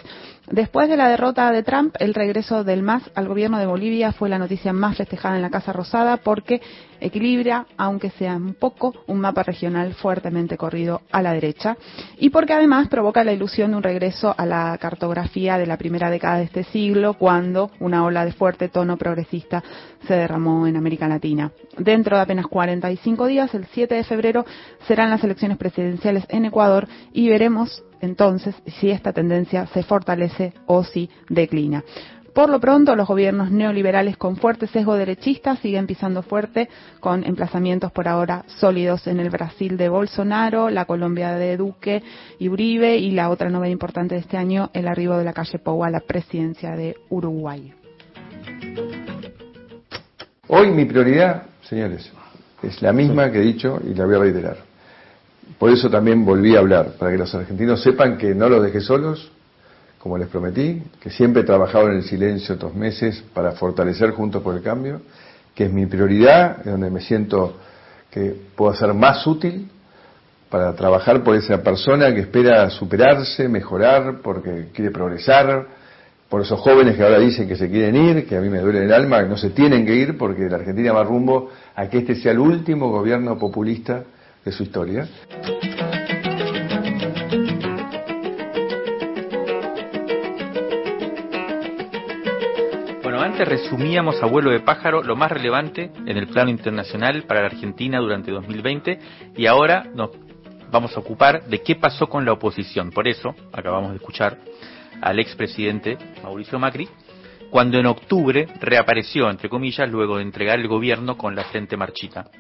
Después de la derrota de Trump, el regreso del MAS al gobierno de Bolivia fue la noticia más festejada en la Casa Rosada porque equilibra, aunque sea un poco, un mapa regional fuertemente corrido a la derecha y porque además provoca la ilusión de un regreso a la cartografía de la primera década de este siglo cuando una ola de fuerte tono progresista se derramó en América Latina. Dentro de apenas 45 días, el 7 de febrero, serán las elecciones presidenciales en Ecuador y veremos entonces si esta tendencia se fortalece o si declina. Por lo pronto, los gobiernos neoliberales con fuerte sesgo derechista siguen pisando fuerte, con emplazamientos por ahora sólidos en el Brasil de Bolsonaro, la Colombia de Duque y Uribe, y la otra novedad importante de este año, el arribo de la calle Pou a la presidencia de Uruguay. Hoy mi prioridad, señores, es la misma que he dicho y la voy a reiterar. Por eso también volví a hablar, para que los argentinos sepan que no los dejé solos, como les prometí, que siempre he trabajado en el silencio estos meses para fortalecer Juntos por el Cambio, que es mi prioridad, es donde me siento que puedo ser más útil para trabajar por esa persona que espera superarse, mejorar, porque quiere progresar, por esos jóvenes que ahora dicen que se quieren ir, que a mí me duele el alma, que no se tienen que ir, porque la Argentina va rumbo a que este sea el último gobierno populista de su historia. Antes resumíamos a vuelo de pájaro lo más relevante en el plano internacional para la Argentina durante 2020 y ahora nos vamos a ocupar de qué pasó con la oposición. Por eso, acabamos de escuchar al expresidente Mauricio Macri, cuando en octubre reapareció, entre comillas, luego de entregar el gobierno con la frente marchita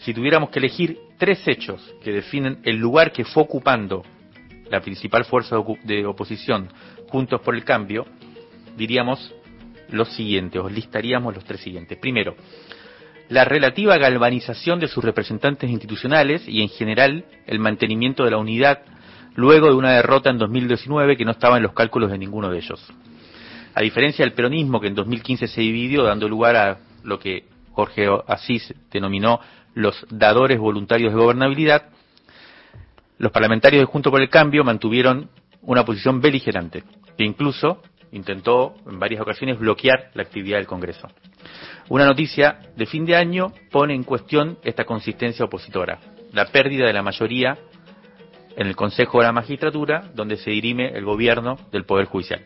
si tuviéramos que elegir tres hechos que definen el lugar que fue ocupando la principal fuerza de oposición Juntos por el Cambio, diríamos lo siguiente, os listaríamos los tres siguientes. Primero, la relativa galvanización de sus representantes institucionales y en general el mantenimiento de la unidad luego de una derrota en 2019 que no estaba en los cálculos de ninguno de ellos. A diferencia del peronismo que en 2015 se dividió dando lugar a lo que Jorge Asís denominó los dadores voluntarios de gobernabilidad, los parlamentarios de Junto por el Cambio mantuvieron una posición beligerante, que incluso intentó en varias ocasiones bloquear la actividad del Congreso. Una noticia de fin de año pone en cuestión esta consistencia opositora, la pérdida de la mayoría en el Consejo de la Magistratura, donde se dirime el gobierno del Poder Judicial.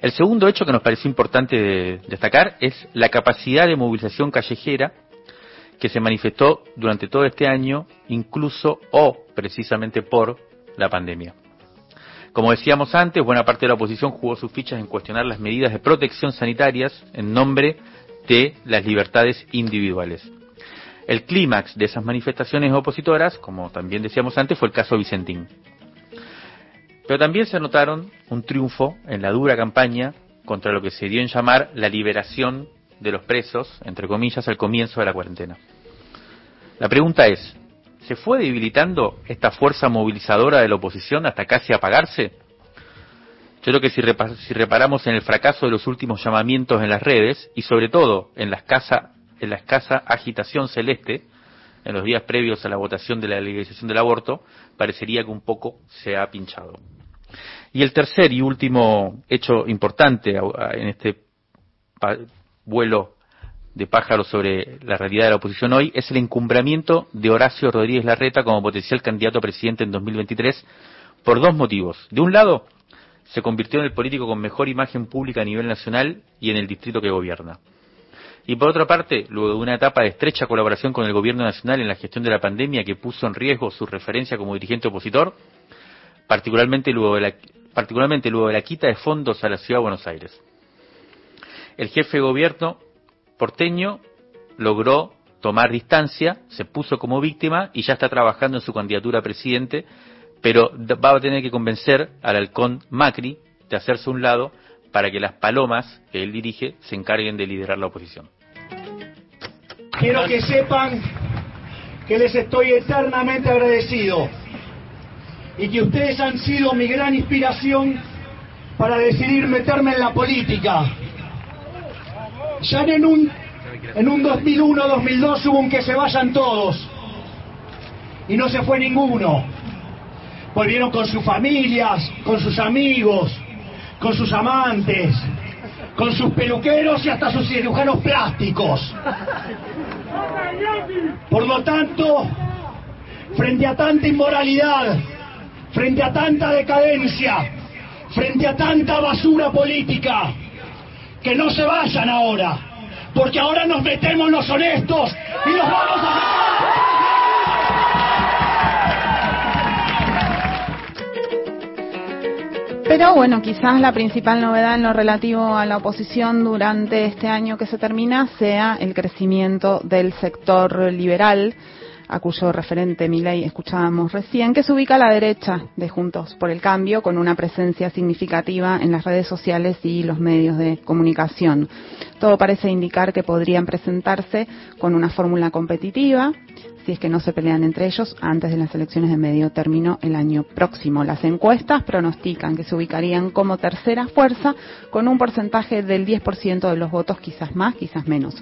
El segundo hecho que nos pareció importante destacar es la capacidad de movilización callejera que se manifestó durante todo este año, incluso o precisamente por la pandemia. Como decíamos antes, buena parte de la oposición jugó sus fichas en cuestionar las medidas de protección sanitarias en nombre de las libertades individuales. El clímax de esas manifestaciones opositoras, como también decíamos antes, fue el caso Vicentín. Pero también se anotaron un triunfo en la dura campaña contra lo que se dio en llamar la liberación de los presos, entre comillas, al comienzo de la cuarentena. La pregunta es, ¿se fue debilitando esta fuerza movilizadora de la oposición hasta casi apagarse? Yo creo que si, reparamos en el fracaso de los últimos llamamientos en las redes y sobre todo en la escasa, en la escasa agitación celeste en los días previos a la votación de la legalización del aborto, parecería que un poco se ha pinchado. Y el tercer y último hecho importante en este vuelo de pájaros sobre la realidad de la oposición hoy es el encumbramiento de Horacio Rodríguez Larreta como potencial candidato a presidente en 2023 por dos motivos. De un lado, se convirtió en el político con mejor imagen pública a nivel nacional y en el distrito que gobierna. Y por otra parte, luego de una etapa de estrecha colaboración con el gobierno nacional en la gestión de la pandemia que puso en riesgo su referencia como dirigente opositor, particularmente luego de la, particularmente luego de la quita de fondos a la ciudad de Buenos Aires el jefe de gobierno porteño logró tomar distancia, se puso como víctima y ya está trabajando en su candidatura a presidente, pero va a tener que convencer al halcón Macri de hacerse un lado para que las palomas que él dirige se encarguen de liderar la oposición. Quiero que sepan que les estoy eternamente agradecido y que ustedes han sido mi gran inspiración para decidir meterme en la política. Ya en un, en un 2001-2002 hubo un que se vayan todos y no se fue ninguno. Volvieron con sus familias, con sus amigos, con sus amantes, con sus peluqueros y hasta sus cirujanos plásticos. Por lo tanto, frente a tanta inmoralidad, frente a tanta decadencia, frente a tanta basura política, que no se vayan ahora, porque ahora nos metemos los honestos y nos vamos a... Pero bueno, quizás la principal novedad en lo relativo a la oposición durante este año que se termina sea el crecimiento del sector liberal, a cuyo referente Milei escuchábamos recién, que se ubica a la derecha de Juntos por el Cambio, con una presencia significativa en las redes sociales y los medios de comunicación. Todo parece indicar que podrían presentarse con una fórmula competitiva, si es que no se pelean entre ellos antes de las elecciones de medio término el año próximo. Las encuestas pronostican que se ubicarían como tercera fuerza con un porcentaje del 10% de los votos, quizás más, quizás menos.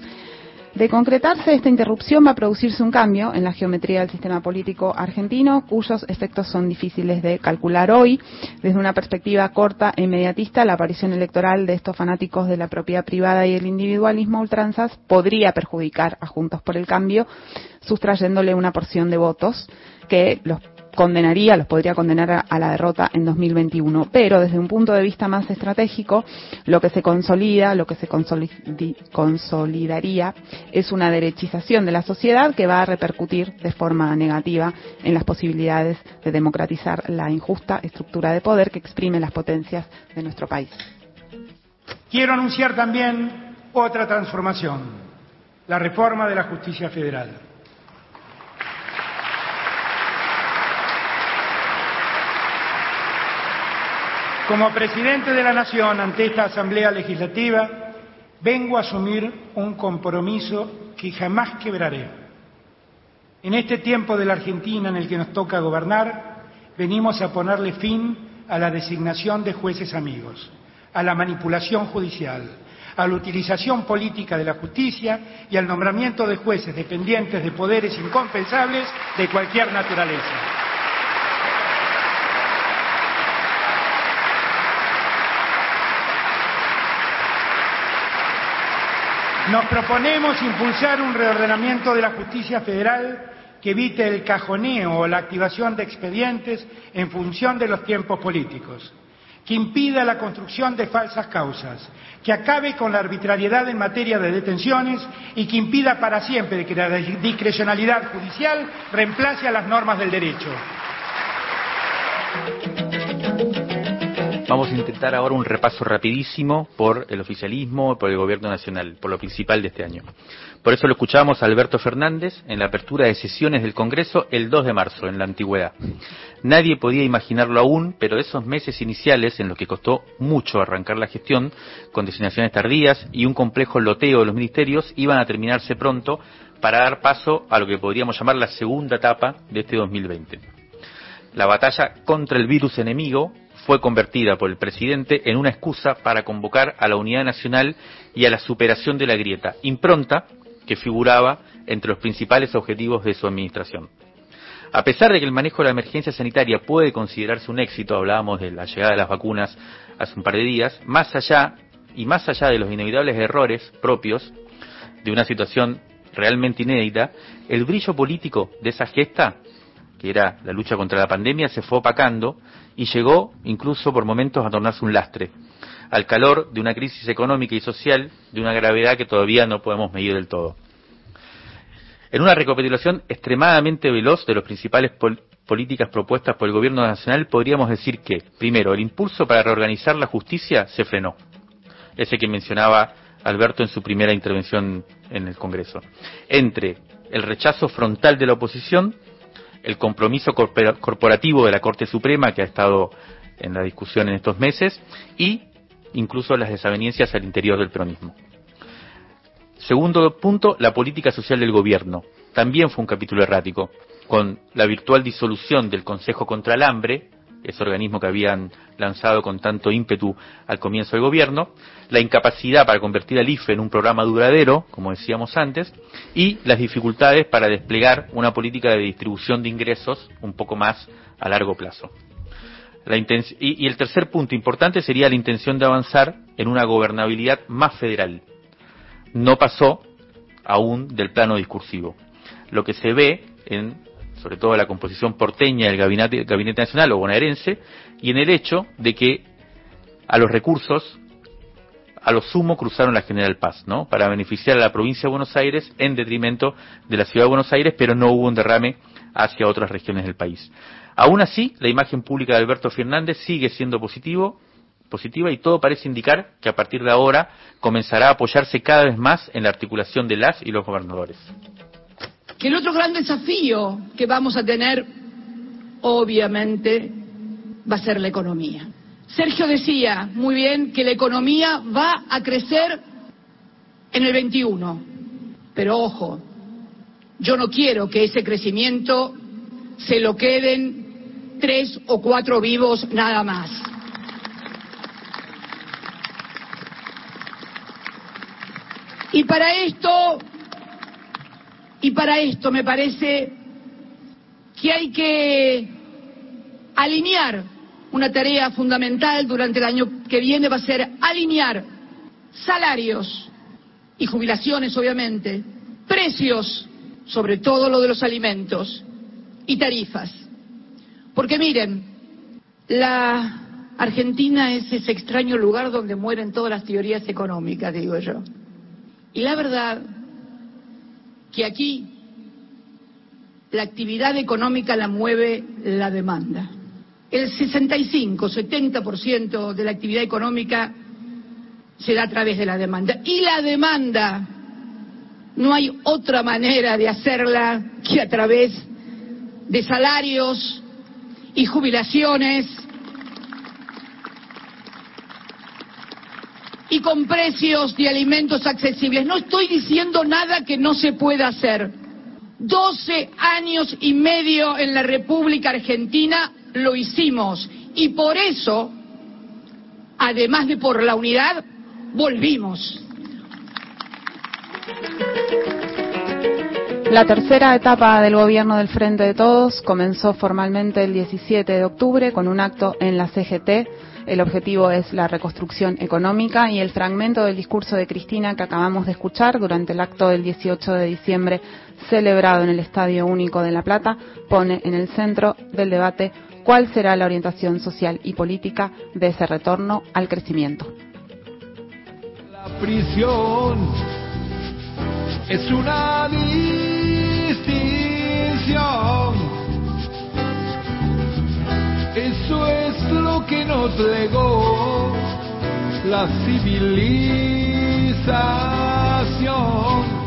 De concretarse esta interrupción va a producirse un cambio en la geometría del sistema político argentino, cuyos efectos son difíciles de calcular hoy. Desde una perspectiva corta e inmediatista, la aparición electoral de estos fanáticos de la propiedad privada y el individualismo ultranzas podría perjudicar a Juntos por el Cambio, sustrayéndole una porción de votos que los condenaría, los podría condenar a, la derrota en 2021. Pero desde un punto de vista más estratégico, lo que se consolida, lo que se consolidaría es una derechización de la sociedad que va a repercutir de forma negativa en las posibilidades de democratizar la injusta estructura de poder que exprime las potencias de nuestro país. Quiero anunciar también otra transformación, la reforma de la justicia federal. Como presidente de la Nación ante esta Asamblea Legislativa, vengo a asumir un compromiso que jamás quebraré. En este tiempo de la Argentina en el que nos toca gobernar, venimos a ponerle fin a la designación de jueces amigos, a la manipulación judicial, a la utilización política de la justicia y al nombramiento de jueces dependientes de poderes incompensables de cualquier naturaleza. Nos proponemos impulsar un reordenamiento de la justicia federal que evite el cajoneo o la activación de expedientes en función de los tiempos políticos, que impida la construcción de falsas causas, que acabe con la arbitrariedad en materia de detenciones y que impida para siempre que la discrecionalidad judicial reemplace a las normas del derecho. Vamos a intentar ahora un repaso rapidísimo por el oficialismo, por el gobierno nacional, por lo principal de este año. Por eso lo escuchamos a Alberto Fernández en la apertura de sesiones del Congreso el 2 de marzo, en la antigüedad. Nadie podía imaginarlo aún, pero esos meses iniciales, en los que costó mucho arrancar la gestión, con designaciones tardías y un complejo loteo de los ministerios, iban a terminarse pronto para dar paso a lo que podríamos llamar la segunda etapa de este 2020. La batalla contra el virus enemigo fue convertida por el presidente en una excusa para convocar a la unidad nacional y a la superación de la grieta, impronta que figuraba entre los principales objetivos de su administración. A pesar de que el manejo de la emergencia sanitaria puede considerarse un éxito, hablábamos de la llegada de las vacunas hace un par de días, más allá y más allá de los inevitables errores propios de una situación realmente inédita, el brillo político de esa gesta, que era la lucha contra la pandemia, se fue opacando y llegó incluso por momentos a tornarse un lastre, al calor de una crisis económica y social de una gravedad que todavía no podemos medir del todo. En una recapitulación extremadamente veloz de las principales pol políticas propuestas por el Gobierno Nacional, podríamos decir que, primero, el impulso para reorganizar la justicia se frenó, ese que mencionaba Alberto en su primera intervención en el Congreso, entre el rechazo frontal de la oposición el compromiso corporativo de la Corte Suprema que ha estado en la discusión en estos meses y incluso las desavenencias al interior del peronismo. Segundo punto, la política social del gobierno. También fue un capítulo errático, con la virtual disolución del Consejo contra el Hambre, ese organismo que habían lanzado con tanto ímpetu al comienzo del gobierno, la incapacidad para convertir al IFE en un programa duradero, como decíamos antes, y las dificultades para desplegar una política de distribución de ingresos un poco más a largo plazo. y, y el tercer punto importante sería la intención de avanzar en una gobernabilidad más federal. No pasó aún del plano discursivo. Lo que se ve en sobre todo la composición porteña del gabinete, nacional o bonaerense, y en el hecho de que a los recursos, a lo sumo cruzaron la General Paz, ¿no? Para beneficiar a la provincia de Buenos Aires en detrimento de la ciudad de Buenos Aires, pero no hubo un derrame hacia otras regiones del país. Aún así, la imagen pública de Alberto Fernández sigue siendo positivo, positiva y todo parece indicar que a partir de ahora comenzará a apoyarse cada vez más en la articulación de las y los gobernadores que el otro gran desafío que vamos a tener, obviamente, va a ser la economía. Sergio decía muy bien que la economía va a crecer en el 21, pero ojo, yo no quiero que ese crecimiento se lo queden tres o cuatro vivos nada más. Y para esto y para esto me parece que hay que alinear una tarea fundamental durante el año que viene va a ser alinear salarios y jubilaciones, obviamente, precios, sobre todo lo de los alimentos, y tarifas. Porque miren, la Argentina es ese extraño lugar donde mueren todas las teorías económicas, digo yo. Y la verdad que aquí la actividad económica la mueve la demanda. El 65-70% de la actividad económica se da a través de la demanda. Y la demanda no hay otra manera de hacerla que a través de salarios y jubilaciones y con precios de alimentos accesibles. No estoy diciendo nada que no se pueda hacer. 12 años y medio en la República Argentina lo hicimos y por eso, además de por la unidad, volvimos. La tercera etapa del gobierno del Frente de Todos comenzó formalmente el 17 de octubre con un acto en la CGT el objetivo es la reconstrucción económica y el fragmento del discurso de Cristina que acabamos de escuchar durante el acto del 18 de diciembre celebrado en el Estadio Único de La Plata pone en el centro del debate cuál será la orientación social y política de ese retorno al crecimiento. Distinción eso es lo que nos legó la civilización.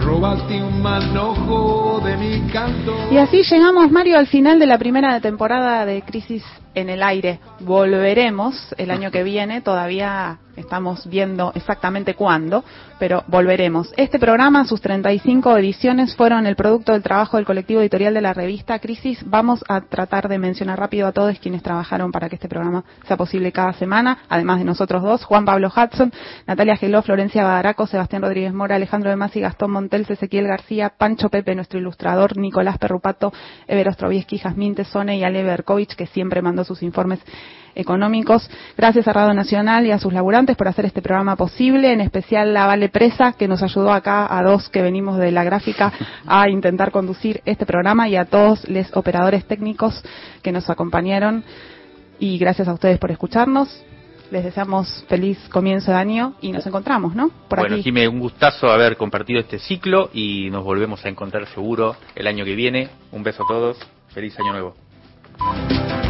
Robaste un manojo de mi canto. Y así llegamos, Mario, al final de la primera temporada de Crisis en el Aire. Volveremos el año que viene, todavía estamos viendo exactamente cuándo, pero volveremos. Este programa, sus 35 ediciones, fueron el producto del trabajo del colectivo editorial de la revista Crisis. Vamos a tratar de mencionar rápido a todos quienes trabajaron para que este programa sea posible cada semana, además de nosotros dos, Juan Pablo Hudson, Natalia Geló, Florencia Badaraco, Sebastián Rodríguez Mora, Alejandro de Masi, Gastón Montel, Ezequiel García, Pancho Pepe, nuestro ilustrador, Nicolás Perrupato, Ever Ostrovieski, Jazmín Tesone y Ale Berkovich, que siempre mandó sus informes económicos. Gracias a Radio Nacional y a sus laburantes por hacer este programa posible, en especial la Vale Presa, que nos ayudó acá a dos que venimos de la gráfica a intentar conducir este programa y a todos los operadores técnicos que nos acompañaron. Y gracias a ustedes por escucharnos. Les deseamos feliz comienzo de año y nos encontramos, ¿no? Por bueno, aquí. un gustazo haber compartido este ciclo y nos volvemos a encontrar seguro el año que viene. Un beso a todos. Feliz año nuevo.